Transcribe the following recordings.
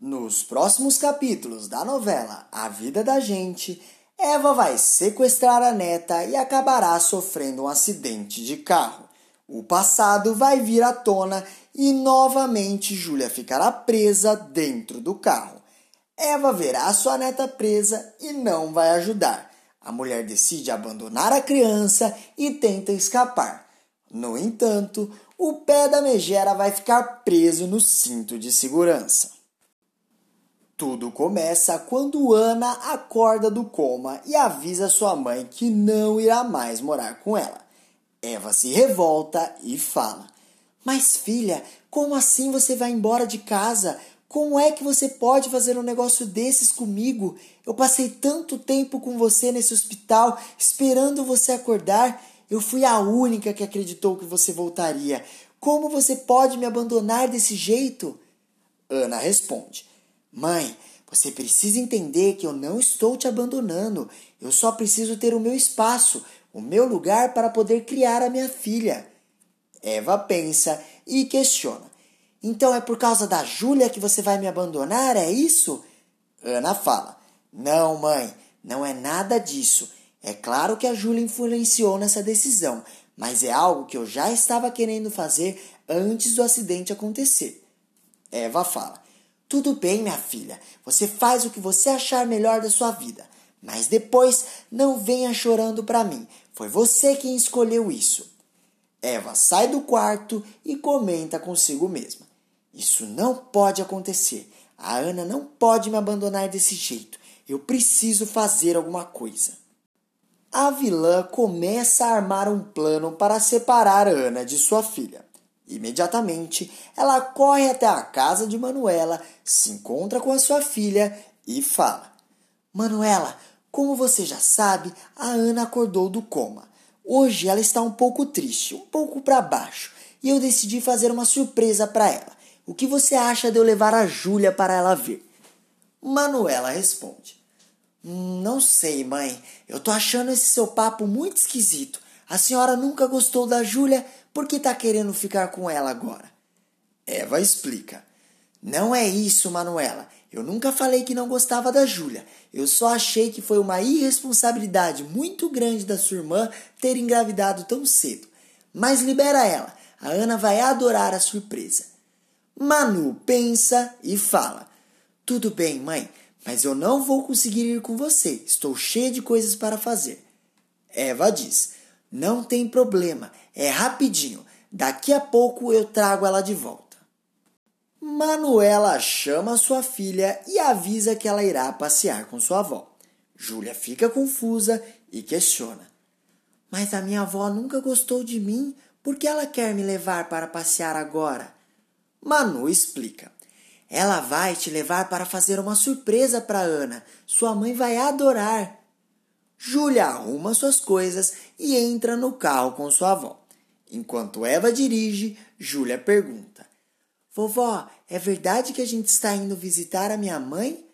Nos próximos capítulos da novela A Vida da Gente, Eva vai sequestrar a neta e acabará sofrendo um acidente de carro. O passado vai vir à tona e novamente Júlia ficará presa dentro do carro. Eva verá sua neta presa e não vai ajudar. A mulher decide abandonar a criança e tenta escapar. No entanto, o pé da megera vai ficar preso no cinto de segurança. Tudo começa quando Ana acorda do coma e avisa sua mãe que não irá mais morar com ela. Eva se revolta e fala: Mas filha, como assim você vai embora de casa? Como é que você pode fazer um negócio desses comigo? Eu passei tanto tempo com você nesse hospital esperando você acordar. Eu fui a única que acreditou que você voltaria. Como você pode me abandonar desse jeito? Ana responde: Mãe, você precisa entender que eu não estou te abandonando. Eu só preciso ter o meu espaço, o meu lugar para poder criar a minha filha. Eva pensa e questiona. Então é por causa da Júlia que você vai me abandonar, é isso? Ana fala: Não, mãe, não é nada disso. É claro que a Júlia influenciou nessa decisão, mas é algo que eu já estava querendo fazer antes do acidente acontecer. Eva fala: tudo bem, minha filha, você faz o que você achar melhor da sua vida, mas depois não venha chorando para mim. Foi você quem escolheu isso. Eva sai do quarto e comenta consigo mesma: Isso não pode acontecer. A Ana não pode me abandonar desse jeito. Eu preciso fazer alguma coisa. A vilã começa a armar um plano para separar Ana de sua filha. Imediatamente, ela corre até a casa de Manuela, se encontra com a sua filha e fala: Manuela, como você já sabe, a Ana acordou do coma. Hoje ela está um pouco triste, um pouco para baixo, e eu decidi fazer uma surpresa para ela. O que você acha de eu levar a Júlia para ela ver? Manuela responde: Não sei, mãe. Eu tô achando esse seu papo muito esquisito. A senhora nunca gostou da Júlia por que está querendo ficar com ela agora? Eva explica. Não é isso, Manuela. Eu nunca falei que não gostava da Júlia. Eu só achei que foi uma irresponsabilidade muito grande da sua irmã ter engravidado tão cedo. Mas libera ela. A Ana vai adorar a surpresa. Manu pensa e fala: Tudo bem, mãe, mas eu não vou conseguir ir com você. Estou cheia de coisas para fazer. Eva diz: Não tem problema. É rapidinho. Daqui a pouco eu trago ela de volta. Manuela chama sua filha e avisa que ela irá passear com sua avó. Júlia fica confusa e questiona: Mas a minha avó nunca gostou de mim, por que ela quer me levar para passear agora? Manu explica: Ela vai te levar para fazer uma surpresa para Ana. Sua mãe vai adorar. Júlia arruma suas coisas e entra no carro com sua avó. Enquanto Eva dirige, Júlia pergunta: Vovó, é verdade que a gente está indo visitar a minha mãe?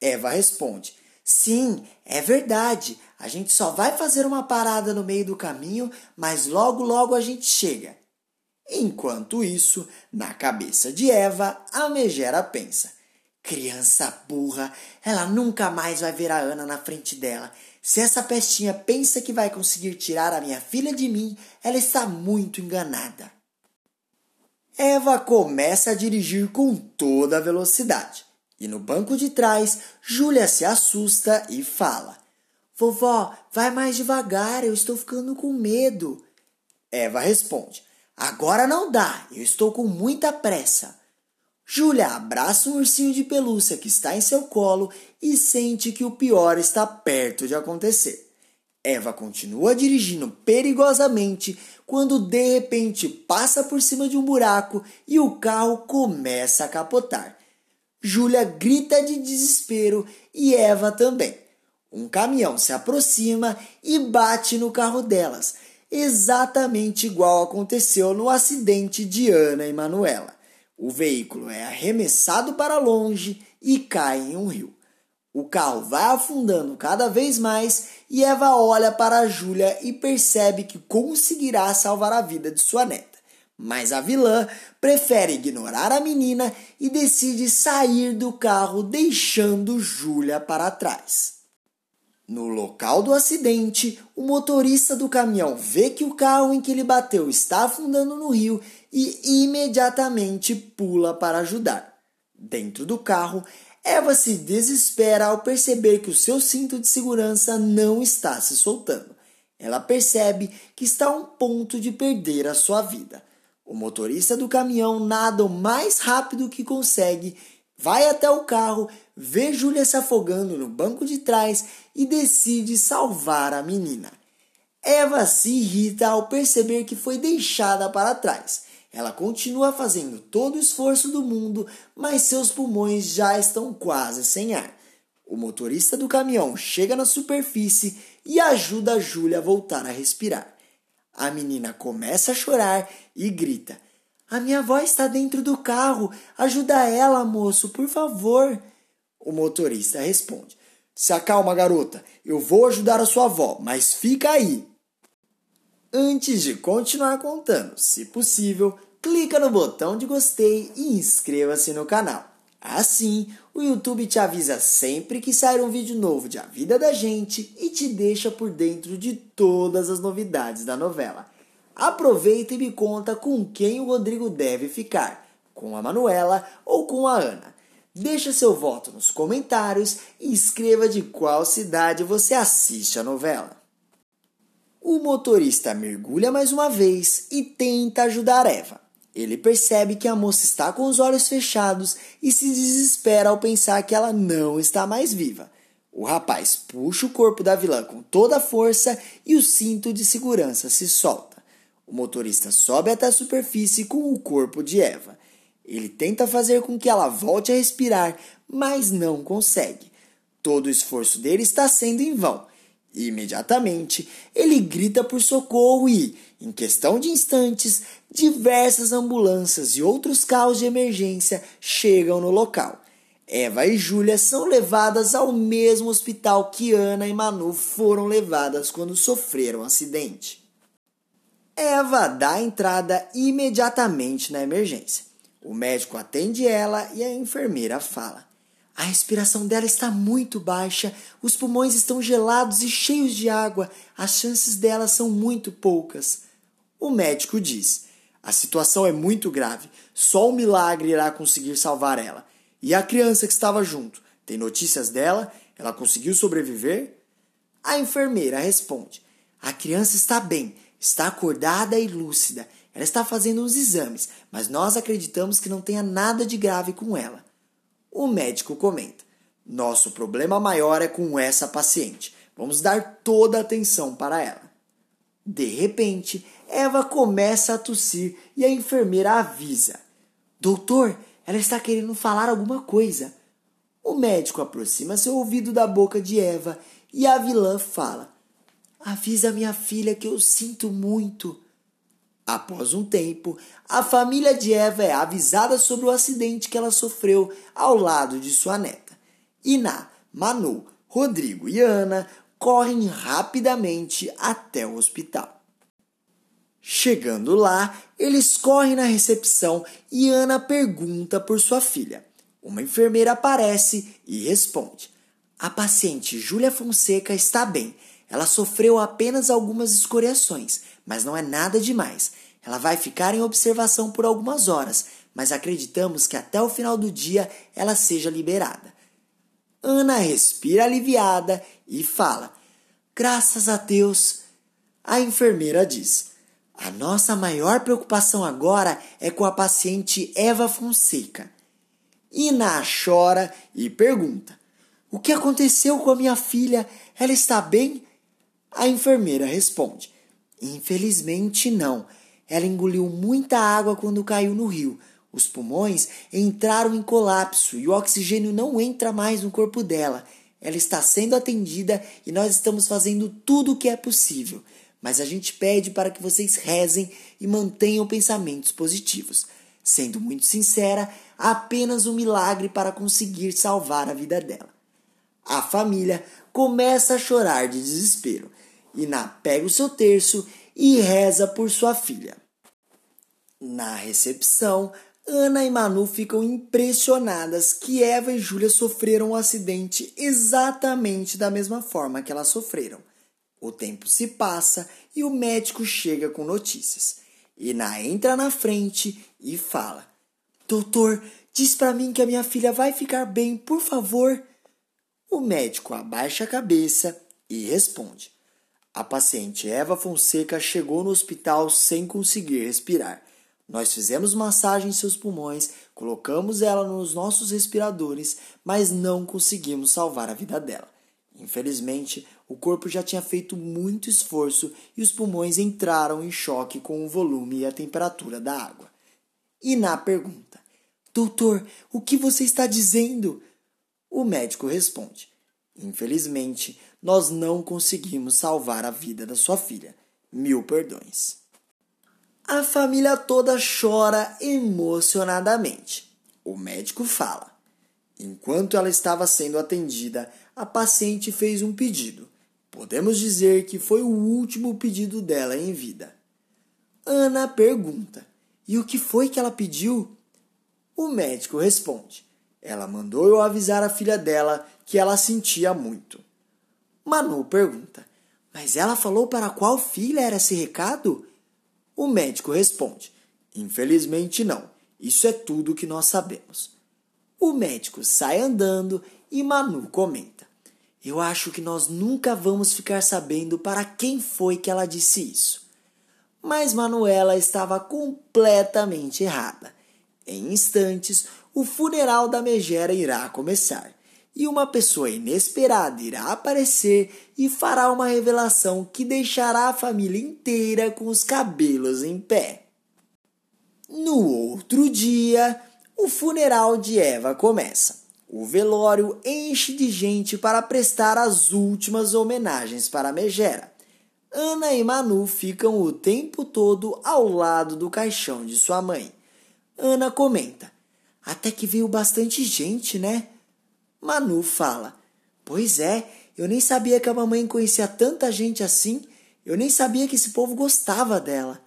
Eva responde: Sim, é verdade. A gente só vai fazer uma parada no meio do caminho, mas logo logo a gente chega. Enquanto isso, na cabeça de Eva, a megera pensa: Criança burra, ela nunca mais vai ver a Ana na frente dela. Se essa pestinha pensa que vai conseguir tirar a minha filha de mim, ela está muito enganada. Eva começa a dirigir com toda a velocidade. E no banco de trás, Júlia se assusta e fala: Vovó, vai mais devagar, eu estou ficando com medo. Eva responde: Agora não dá, eu estou com muita pressa. Júlia abraça um ursinho de pelúcia que está em seu colo e sente que o pior está perto de acontecer. Eva continua dirigindo perigosamente quando de repente passa por cima de um buraco e o carro começa a capotar. Júlia grita de desespero e Eva também. Um caminhão se aproxima e bate no carro delas, exatamente igual aconteceu no acidente de Ana e Manuela. O veículo é arremessado para longe e cai em um rio. O carro vai afundando cada vez mais e Eva olha para Júlia e percebe que conseguirá salvar a vida de sua neta. Mas a vilã prefere ignorar a menina e decide sair do carro, deixando Júlia para trás. No local do acidente, o motorista do caminhão vê que o carro em que ele bateu está afundando no rio e imediatamente pula para ajudar. Dentro do carro, Eva se desespera ao perceber que o seu cinto de segurança não está se soltando. Ela percebe que está a um ponto de perder a sua vida. O motorista do caminhão nada o mais rápido que consegue, vai até o carro, vê Júlia se afogando no banco de trás e decide salvar a menina. Eva se irrita ao perceber que foi deixada para trás. Ela continua fazendo todo o esforço do mundo, mas seus pulmões já estão quase sem ar. O motorista do caminhão chega na superfície e ajuda a Júlia a voltar a respirar. A menina começa a chorar e grita: A minha avó está dentro do carro. Ajuda ela, moço, por favor. O motorista responde: Se acalma, garota. Eu vou ajudar a sua avó, mas fica aí. Antes de continuar contando, se possível, clica no botão de gostei e inscreva-se no canal. Assim, o YouTube te avisa sempre que sair um vídeo novo de A Vida da Gente e te deixa por dentro de todas as novidades da novela. Aproveita e me conta com quem o Rodrigo deve ficar, com a Manuela ou com a Ana. Deixa seu voto nos comentários e escreva de qual cidade você assiste a novela. O motorista mergulha mais uma vez e tenta ajudar Eva. Ele percebe que a moça está com os olhos fechados e se desespera ao pensar que ela não está mais viva. O rapaz puxa o corpo da vilã com toda a força e o cinto de segurança se solta. O motorista sobe até a superfície com o corpo de Eva. Ele tenta fazer com que ela volte a respirar, mas não consegue. Todo o esforço dele está sendo em vão. Imediatamente, ele grita por socorro e, em questão de instantes, diversas ambulâncias e outros carros de emergência chegam no local. Eva e Júlia são levadas ao mesmo hospital que Ana e Manu foram levadas quando sofreram um acidente. Eva dá entrada imediatamente na emergência. O médico atende ela e a enfermeira fala: A respiração dela está muito baixa, os pulmões estão gelados e cheios de água, as chances dela são muito poucas. O médico diz: a situação é muito grave. Só um milagre irá conseguir salvar ela. E a criança que estava junto? Tem notícias dela? Ela conseguiu sobreviver? A enfermeira responde: A criança está bem, está acordada e lúcida. Ela está fazendo os exames, mas nós acreditamos que não tenha nada de grave com ela. O médico comenta: Nosso problema maior é com essa paciente. Vamos dar toda a atenção para ela. De repente, Eva começa a tossir e a enfermeira avisa: Doutor, ela está querendo falar alguma coisa. O médico aproxima seu ouvido da boca de Eva e a vilã fala: Avisa minha filha que eu sinto muito. Após um tempo, a família de Eva é avisada sobre o acidente que ela sofreu ao lado de sua neta. Iná, Manu, Rodrigo e Ana correm rapidamente até o hospital. Chegando lá, eles correm na recepção e Ana pergunta por sua filha. Uma enfermeira aparece e responde: A paciente Júlia Fonseca está bem. Ela sofreu apenas algumas escoriações, mas não é nada demais. Ela vai ficar em observação por algumas horas, mas acreditamos que até o final do dia ela seja liberada. Ana respira aliviada e fala: Graças a Deus. A enfermeira diz: A nossa maior preocupação agora é com a paciente Eva Fonseca. Ina chora e pergunta: O que aconteceu com a minha filha? Ela está bem? A enfermeira responde: Infelizmente não. Ela engoliu muita água quando caiu no rio. Os pulmões entraram em colapso e o oxigênio não entra mais no corpo dela. Ela está sendo atendida e nós estamos fazendo tudo o que é possível. Mas a gente pede para que vocês rezem e mantenham pensamentos positivos. Sendo muito sincera, apenas um milagre para conseguir salvar a vida dela. A família começa a chorar de desespero. Iná pega o seu terço e reza por sua filha. Na recepção, Ana e Manu ficam impressionadas que Eva e Júlia sofreram um acidente exatamente da mesma forma que elas sofreram. O tempo se passa e o médico chega com notícias. Ina entra na frente e fala: Doutor, diz para mim que a minha filha vai ficar bem, por favor. O médico abaixa a cabeça e responde: A paciente Eva Fonseca chegou no hospital sem conseguir respirar. Nós fizemos massagem em seus pulmões, colocamos ela nos nossos respiradores, mas não conseguimos salvar a vida dela. Infelizmente, o corpo já tinha feito muito esforço e os pulmões entraram em choque com o volume e a temperatura da água. E na pergunta: Doutor, o que você está dizendo? O médico responde: Infelizmente, nós não conseguimos salvar a vida da sua filha. Mil perdões. A família toda chora emocionadamente. O médico fala: Enquanto ela estava sendo atendida, a paciente fez um pedido. Podemos dizer que foi o último pedido dela em vida. Ana pergunta: E o que foi que ela pediu? O médico responde: Ela mandou eu avisar a filha dela que ela sentia muito. Manu pergunta: Mas ela falou para qual filha era esse recado? O médico responde: Infelizmente não. Isso é tudo que nós sabemos. O médico sai andando e Manu comenta: Eu acho que nós nunca vamos ficar sabendo para quem foi que ela disse isso. Mas Manuela estava completamente errada. Em instantes, o funeral da megera irá começar e uma pessoa inesperada irá aparecer e fará uma revelação que deixará a família inteira com os cabelos em pé. No outro dia, o funeral de Eva começa. O velório enche de gente para prestar as últimas homenagens para megera. Ana e Manu ficam o tempo todo ao lado do caixão de sua mãe. Ana comenta: Até que veio bastante gente, né? Manu fala: Pois é, eu nem sabia que a mamãe conhecia tanta gente assim. Eu nem sabia que esse povo gostava dela.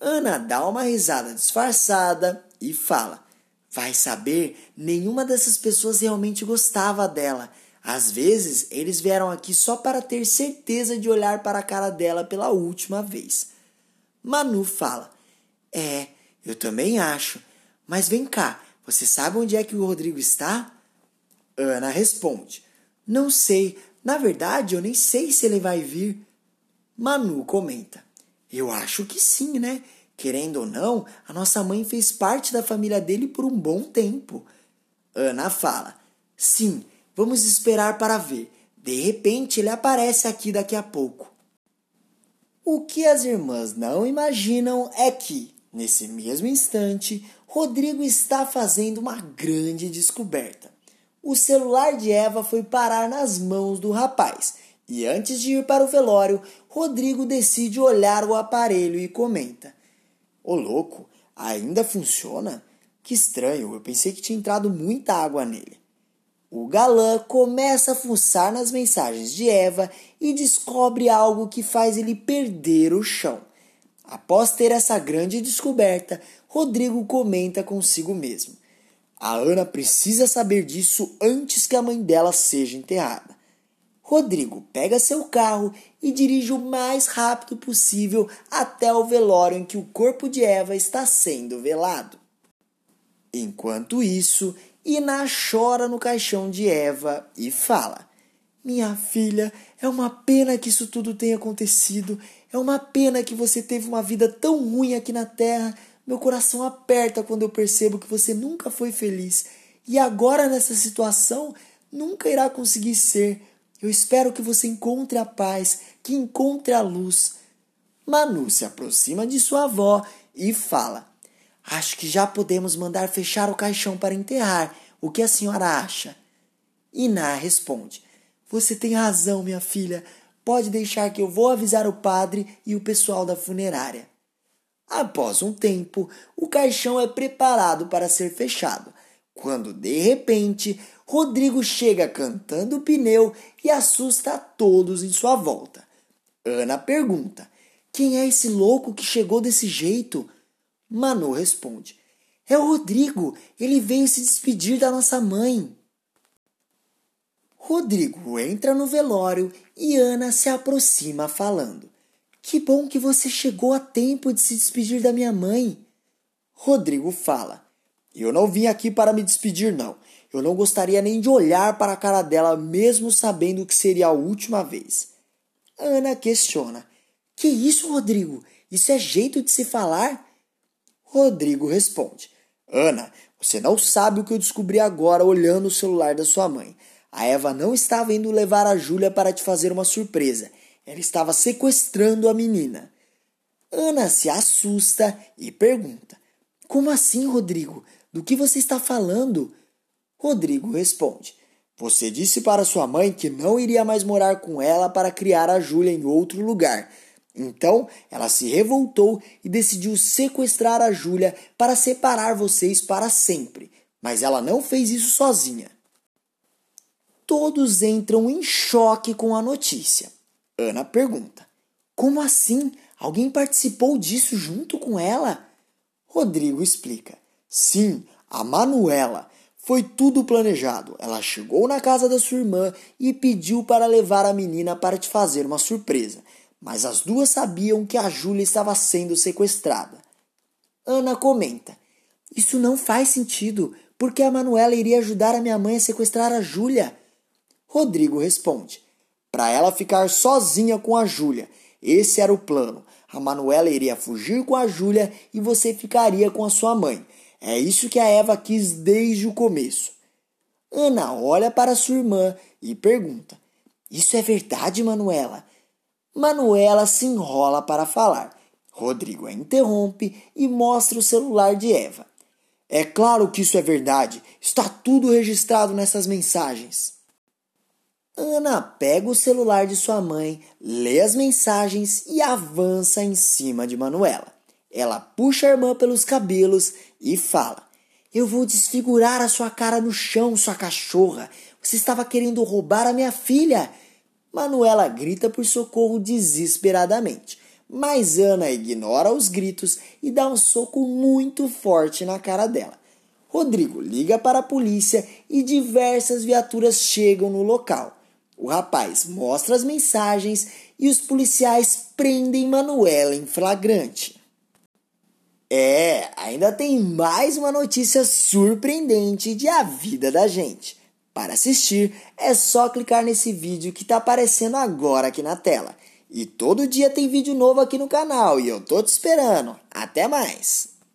Ana dá uma risada disfarçada e fala: Vai saber, nenhuma dessas pessoas realmente gostava dela. Às vezes, eles vieram aqui só para ter certeza de olhar para a cara dela pela última vez. Manu fala: É, eu também acho. Mas vem cá, você sabe onde é que o Rodrigo está? Ana responde: Não sei. Na verdade, eu nem sei se ele vai vir. Manu comenta: Eu acho que sim, né? Querendo ou não, a nossa mãe fez parte da família dele por um bom tempo. Ana fala: Sim, vamos esperar para ver. De repente ele aparece aqui daqui a pouco. O que as irmãs não imaginam é que, nesse mesmo instante, Rodrigo está fazendo uma grande descoberta o celular de Eva foi parar nas mãos do rapaz. E antes de ir para o velório, Rodrigo decide olhar o aparelho e comenta: Ô louco, ainda funciona? Que estranho, eu pensei que tinha entrado muita água nele. O galã começa a fuçar nas mensagens de Eva e descobre algo que faz ele perder o chão. Após ter essa grande descoberta, Rodrigo comenta consigo mesmo: a Ana precisa saber disso antes que a mãe dela seja enterrada. Rodrigo pega seu carro e dirige o mais rápido possível até o velório em que o corpo de Eva está sendo velado. Enquanto isso, Iná chora no caixão de Eva e fala: Minha filha, é uma pena que isso tudo tenha acontecido. É uma pena que você teve uma vida tão ruim aqui na terra meu coração aperta quando eu percebo que você nunca foi feliz e agora nessa situação nunca irá conseguir ser. Eu espero que você encontre a paz, que encontre a luz. Manu se aproxima de sua avó e fala: Acho que já podemos mandar fechar o caixão para enterrar. O que a senhora acha? Iná responde: Você tem razão, minha filha. Pode deixar que eu vou avisar o padre e o pessoal da funerária. Após um tempo, o caixão é preparado para ser fechado, quando de repente Rodrigo chega cantando o pneu e assusta a todos em sua volta. Ana pergunta: Quem é esse louco que chegou desse jeito? Manu responde: É o Rodrigo, ele veio se despedir da nossa mãe. Rodrigo entra no velório e Ana se aproxima falando: Que bom que você chegou a tempo de se despedir da minha mãe. Rodrigo fala: Eu não vim aqui para me despedir, não. Eu não gostaria nem de olhar para a cara dela, mesmo sabendo que seria a última vez. Ana questiona: Que isso, Rodrigo? Isso é jeito de se falar? Rodrigo responde: Ana, você não sabe o que eu descobri agora olhando o celular da sua mãe. A Eva não estava indo levar a Júlia para te fazer uma surpresa. Ela estava sequestrando a menina. Ana se assusta e pergunta: Como assim, Rodrigo? Do que você está falando? Rodrigo responde: Você disse para sua mãe que não iria mais morar com ela para criar a Júlia em outro lugar. Então ela se revoltou e decidiu sequestrar a Júlia para separar vocês para sempre. Mas ela não fez isso sozinha todos entram em choque com a notícia. Ana pergunta: Como assim? Alguém participou disso junto com ela? Rodrigo explica: Sim, a Manuela. Foi tudo planejado. Ela chegou na casa da sua irmã e pediu para levar a menina para te fazer uma surpresa. Mas as duas sabiam que a Júlia estava sendo sequestrada. Ana comenta: Isso não faz sentido, porque a Manuela iria ajudar a minha mãe a sequestrar a Júlia. Rodrigo responde: Para ela ficar sozinha com a Júlia. Esse era o plano. A Manuela iria fugir com a Júlia e você ficaria com a sua mãe. É isso que a Eva quis desde o começo. Ana olha para sua irmã e pergunta: Isso é verdade, Manuela? Manuela se enrola para falar. Rodrigo a interrompe e mostra o celular de Eva. É claro que isso é verdade. Está tudo registrado nessas mensagens. Ana pega o celular de sua mãe, lê as mensagens e avança em cima de Manuela. Ela puxa a irmã pelos cabelos e fala: Eu vou desfigurar a sua cara no chão, sua cachorra. Você estava querendo roubar a minha filha. Manuela grita por socorro desesperadamente, mas Ana ignora os gritos e dá um soco muito forte na cara dela. Rodrigo liga para a polícia e diversas viaturas chegam no local. O rapaz mostra as mensagens e os policiais prendem Manuela em flagrante. É, ainda tem mais uma notícia surpreendente de A Vida da Gente. Para assistir, é só clicar nesse vídeo que está aparecendo agora aqui na tela. E todo dia tem vídeo novo aqui no canal e eu tô te esperando. Até mais!